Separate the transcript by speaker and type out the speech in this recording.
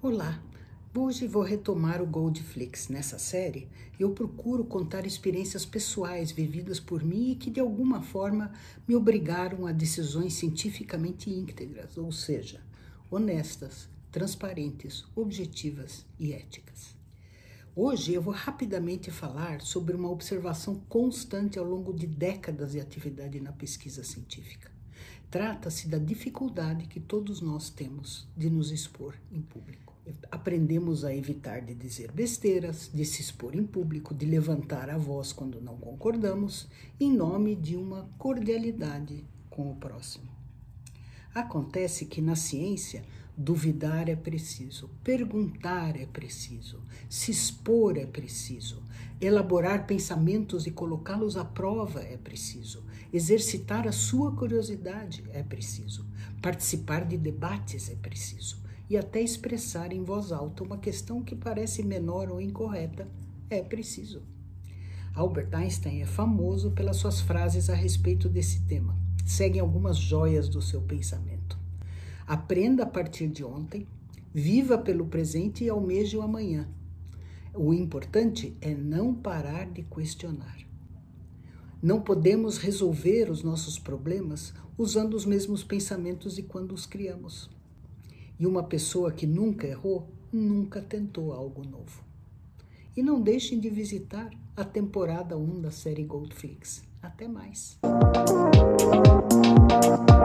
Speaker 1: Olá, hoje vou retomar o Goldflix. Nessa série, eu procuro contar experiências pessoais vividas por mim e que de alguma forma me obrigaram a decisões cientificamente íntegras, ou seja, honestas, transparentes, objetivas e éticas. Hoje eu vou rapidamente falar sobre uma observação constante ao longo de décadas de atividade na pesquisa científica. Trata-se da dificuldade que todos nós temos de nos expor em público. Aprendemos a evitar de dizer besteiras, de se expor em público, de levantar a voz quando não concordamos, em nome de uma cordialidade com o próximo. Acontece que na ciência Duvidar é preciso, perguntar é preciso, se expor é preciso, elaborar pensamentos e colocá-los à prova é preciso, exercitar a sua curiosidade é preciso, participar de debates é preciso e até expressar em voz alta uma questão que parece menor ou incorreta é preciso. Albert Einstein é famoso pelas suas frases a respeito desse tema. Seguem algumas joias do seu pensamento. Aprenda a partir de ontem, viva pelo presente e almeje o amanhã. O importante é não parar de questionar. Não podemos resolver os nossos problemas usando os mesmos pensamentos de quando os criamos. E uma pessoa que nunca errou, nunca tentou algo novo. E não deixem de visitar a temporada 1 da série Goldflix. Até mais! Thank you.